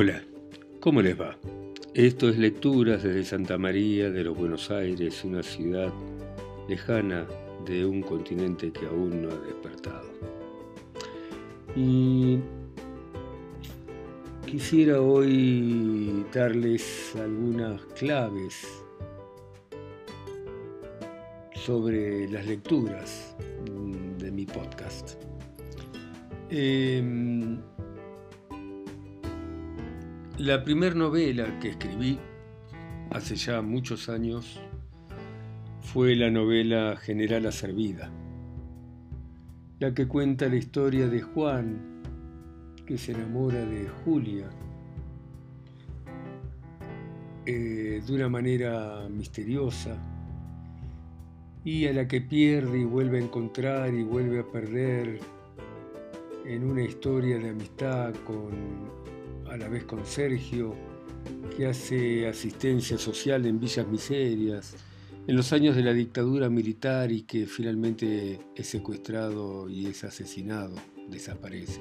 Hola, ¿cómo les va? Esto es Lecturas desde Santa María de los Buenos Aires, una ciudad lejana de un continente que aún no ha despertado. Y quisiera hoy darles algunas claves sobre las lecturas de mi podcast. Em, la primera novela que escribí hace ya muchos años fue la novela General Servida, la que cuenta la historia de Juan, que se enamora de Julia eh, de una manera misteriosa y a la que pierde y vuelve a encontrar y vuelve a perder en una historia de amistad con, a la vez con Sergio, que hace asistencia social en Villas Miserias, en los años de la dictadura militar y que finalmente es secuestrado y es asesinado, desaparece.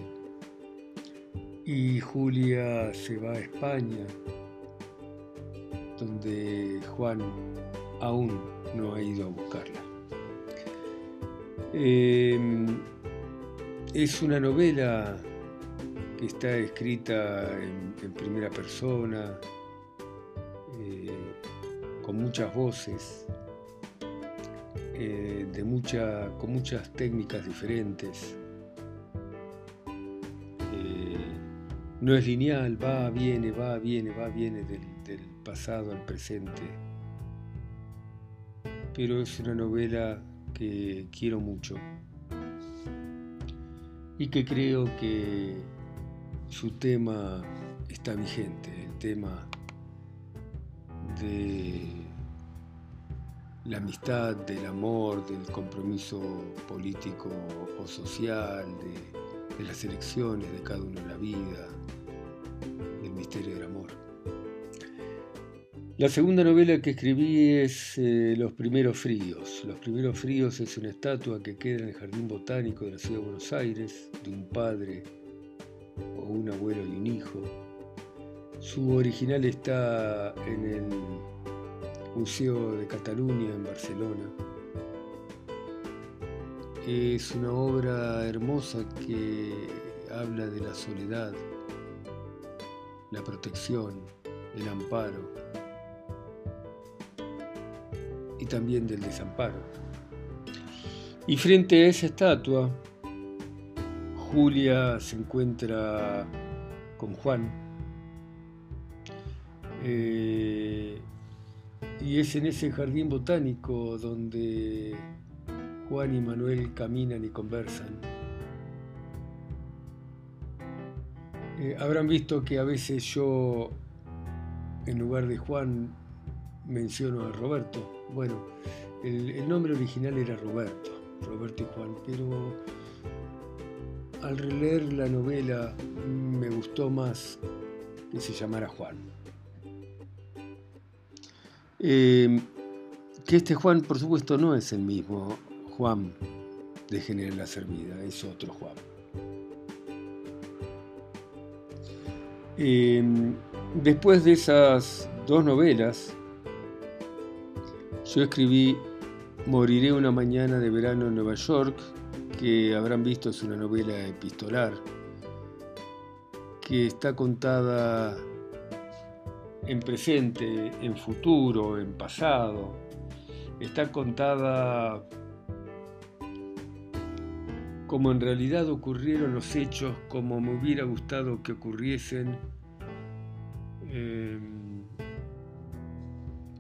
Y Julia se va a España, donde Juan aún no ha ido a buscarla. Eh, es una novela que está escrita en, primera persona, eh, con muchas voces, eh, de mucha, con muchas técnicas diferentes. Eh, no es lineal, va, viene, va, viene, va, viene del, del pasado al presente. Pero es una novela que quiero mucho y que creo que su tema está vigente, el tema de la amistad, del amor, del compromiso político o social, de, las elecciones de cada uno en la vida, del misterio del amor. La segunda novela que escribí es eh, Los primeros fríos. Los primeros fríos es una estatua que queda en el Jardín Botánico de la Ciudad de Buenos Aires, de un padre o un abuelo y un hijo. Su original está en el Museo de Cataluña en Barcelona. Es una obra hermosa que habla de la soledad, la protección, el amparo y también del desamparo. Y frente a esa estatua, Julia se encuentra con Juan. Eh, y es en ese jardín botánico donde Juan y Manuel caminan y conversan. Eh, habrán visto que a veces yo, en lugar de Juan, menciono a Roberto. Bueno, el, nombre original era Roberto, Roberto y Juan, pero al releer la novela me gustó más que se llamara Juan. Eh, que este Juan, por supuesto, no es el mismo Juan de General La Servida, es otro Juan. Eh, después de esas dos novelas, yo escribí Moriré una mañana de verano en Nueva York, que habrán visto es una novela epistolar, que está contada en presente, en futuro, en pasado. Está contada como en realidad ocurrieron los hechos, como me hubiera gustado que ocurriesen. Eh,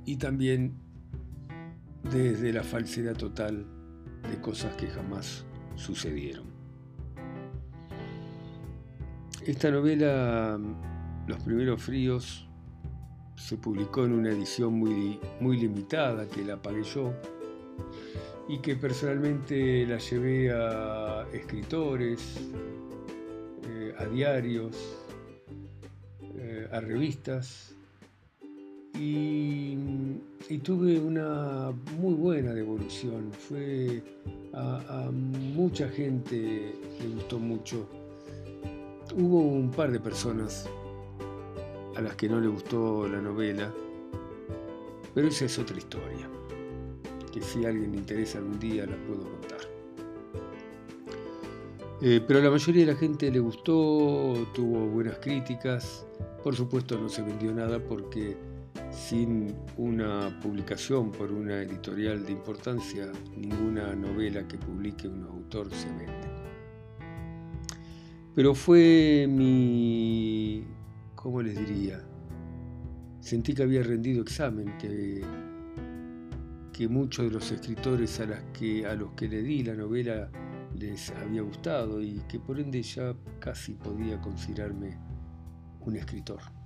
y también desde la falsedad total de cosas que jamás sucedieron. Esta novela, Los primeros fríos, se publicó en una edición muy, muy limitada que la pagué yo y que personalmente la llevé a escritores, eh, a diarios, eh, a revistas y, tuve una muy buena devolución. Fue a, mucha gente le gustó mucho. Hubo un par de personas a las que no le gustó la novela, pero esa es otra historia, que si a alguien le interesa algún día la puedo contar. Eh, pero a la mayoría de la gente le gustó, tuvo buenas críticas, por supuesto no se vendió nada porque sin una publicación por una editorial de importancia, ninguna novela que publique un autor se vende. Pero fue mi, ¿cómo les diría? Sentí que había rendido examen, que, que muchos de los escritores a, que, a los que le di la novela les había gustado y que por ende ya casi podía considerarme un escritor.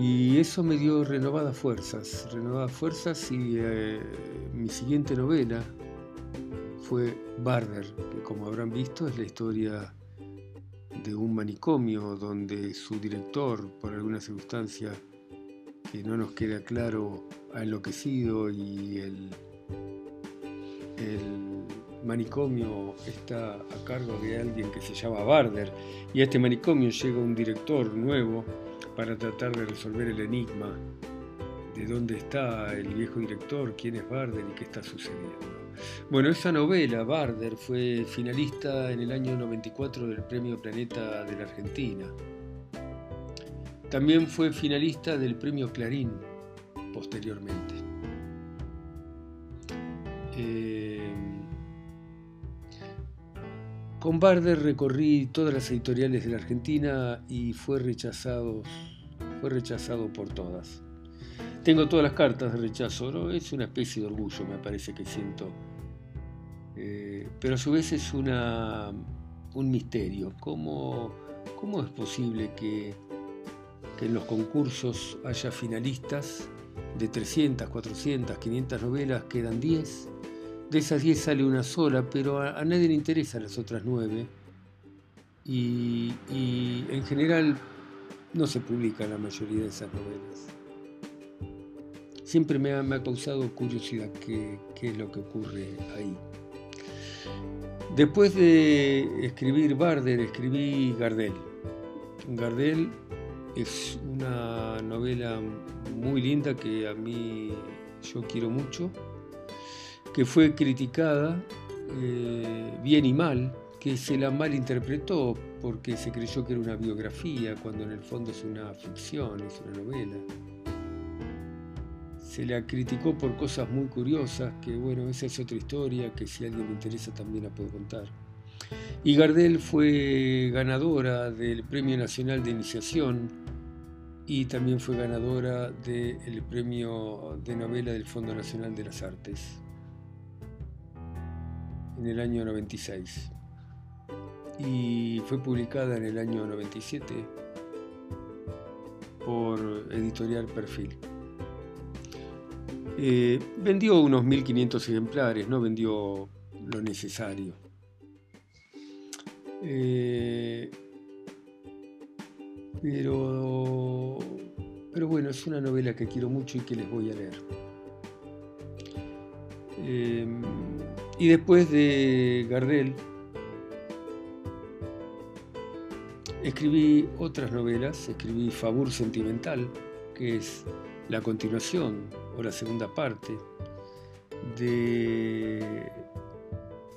Y eso me dio renovadas fuerzas, renovadas fuerzas y eh, mi siguiente novela fue Barder, que como habrán visto es la historia de un manicomio donde su director, por alguna circunstancia que no nos queda claro, ha enloquecido y el, el manicomio está a cargo de alguien que se llama Barder y a este manicomio llega un director nuevo para tratar de resolver el enigma de dónde está el viejo director, quién es Barder y qué está sucediendo. Bueno, esa novela, Barder, fue finalista en el año 94 del Premio Planeta de la Argentina. También fue finalista del Premio Clarín posteriormente. Eh, con Barder recorrí todas las editoriales de la Argentina y fue rechazado, fue rechazado por todas. Tengo todas las cartas de rechazo, es una especie de orgullo, me parece que siento. Eh, pero a su vez es una, un misterio. ¿Cómo, ¿Cómo, es posible que, en los concursos haya finalistas de 300, 400, 500 novelas, quedan 10? De esas 10 sale una sola, pero a, nadie le interesan las otras 9. Y, en general no se publican la mayoría de esas novelas. Siempre me ha, causado curiosidad qué, es lo que ocurre ahí. Después de escribir Barder, escribí Gardel. Gardel es una novela muy linda que a mí yo quiero mucho que fue criticada eh, bien y mal, que se la malinterpretó porque se creyó que era una biografía, cuando en el fondo es una ficción, es una novela. Se la criticó por cosas muy curiosas, que bueno, esa es otra historia, que si a alguien le interesa también la puedo contar. Y Gardel fue ganadora del Premio Nacional de Iniciación y también fue ganadora del Premio de Novela del Fondo Nacional de las Artes en el año 96 y fue publicada en el año 97 por Editorial Perfil. Eh, vendió unos 1500 ejemplares, no vendió lo necesario. Eh, pero, pero bueno, es una novela que quiero mucho y que les voy a leer. Eh, y después de Gardel, escribí otras novelas, escribí Favor Sentimental, que es la continuación o la segunda parte de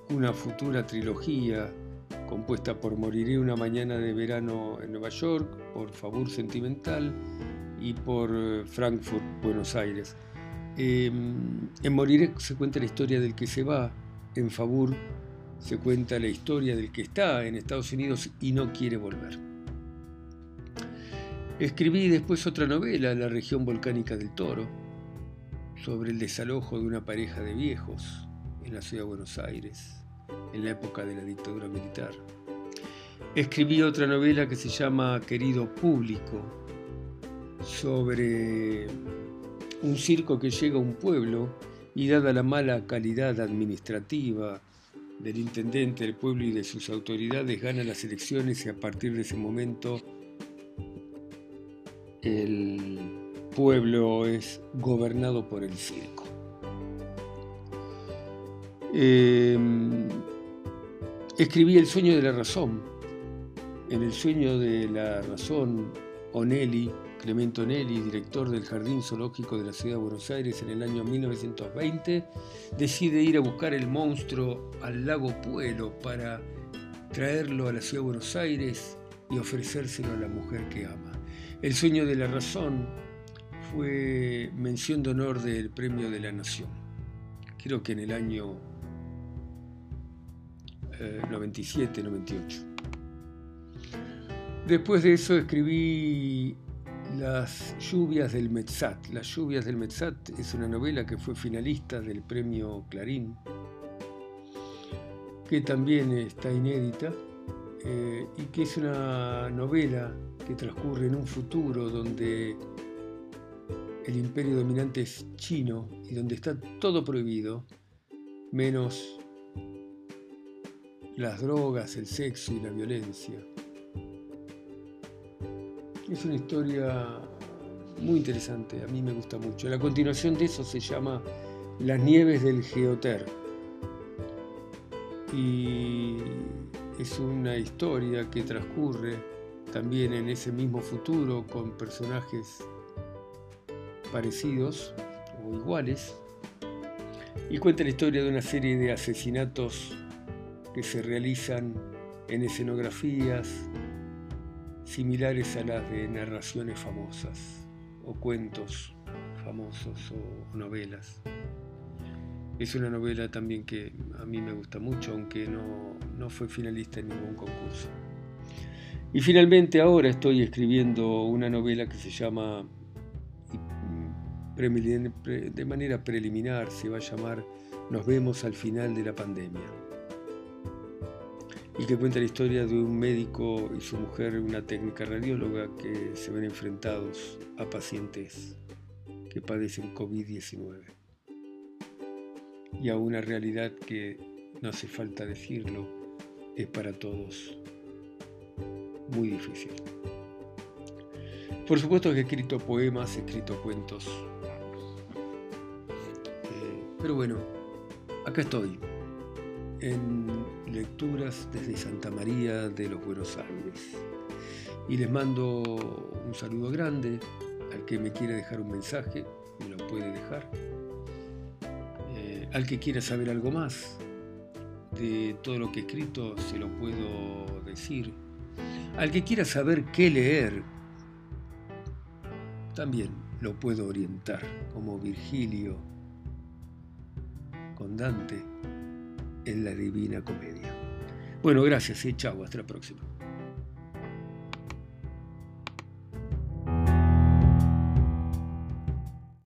una futura trilogía compuesta por Moriré una mañana de verano en Nueva York, por Favor Sentimental y por eh, Frankfurt, Buenos Aires. Em, en Moriré se cuenta la historia del que se va, en Fabur se cuenta la historia del que está en Estados Unidos y no quiere volver. Escribí después otra novela, La región volcánica del Toro, sobre el desalojo de una pareja de viejos en la ciudad de Buenos Aires, en la época de la dictadura militar. Escribí otra novela que se llama Querido Público, sobre un circo que llega a un pueblo y dada la mala calidad administrativa del intendente del pueblo y de sus autoridades, gana las elecciones y a partir de ese momento el pueblo es gobernado por el circo. Em, escribí El sueño de la razón, en el sueño de la razón, Onelli, Clemente Onelli, director del Jardín Zoológico de la Ciudad de Buenos Aires en el año 1920, decide ir a buscar el monstruo al lago Puelo para traerlo a la Ciudad de Buenos Aires y ofrecérselo a la mujer que ama. El sueño de la razón fue mención de honor del Premio de la Nación. Creo que en el año 97-98. Eh, Después de eso escribí Las lluvias del Metzat. Las lluvias del Metzat es una novela que fue finalista del premio Clarín, que también está inédita eh, y que es una novela que transcurre en un futuro donde el imperio dominante es chino y donde está todo prohibido, menos las drogas, el sexo y la violencia. Es una historia muy interesante, a mí me gusta mucho. La continuación de eso se llama Las nieves del Geoter. Y es una historia que transcurre también en ese mismo futuro con personajes parecidos o iguales y cuenta la historia de una serie de asesinatos que se realizan en escenografías similares a las de narraciones famosas o cuentos famosos o novelas. Es una novela también que a mí me gusta mucho, aunque no, no fue finalista en ningún concurso. Y finalmente ahora estoy escribiendo una novela que se llama, de manera preliminar, se va a llamar Nos vemos al final de la pandemia. Y que cuenta la historia de un médico y su mujer, una técnica radióloga, que se ven enfrentados a pacientes que padecen COVID-19 y a una realidad que, no hace falta decirlo, es para todos muy difícil. Por supuesto que he escrito poemas, he escrito cuentos, eh, pero bueno, acá estoy, en lecturas desde Santa María de los Buenos Aires. Y les mando un saludo grande al que me quiera dejar un mensaje, me lo puede dejar al que quiera saber algo más de todo lo que he escrito, se lo puedo decir. Al que quiera saber qué leer, también lo puedo orientar, como Virgilio con Dante en la Divina Comedia. Bueno, gracias y chao, hasta la próxima.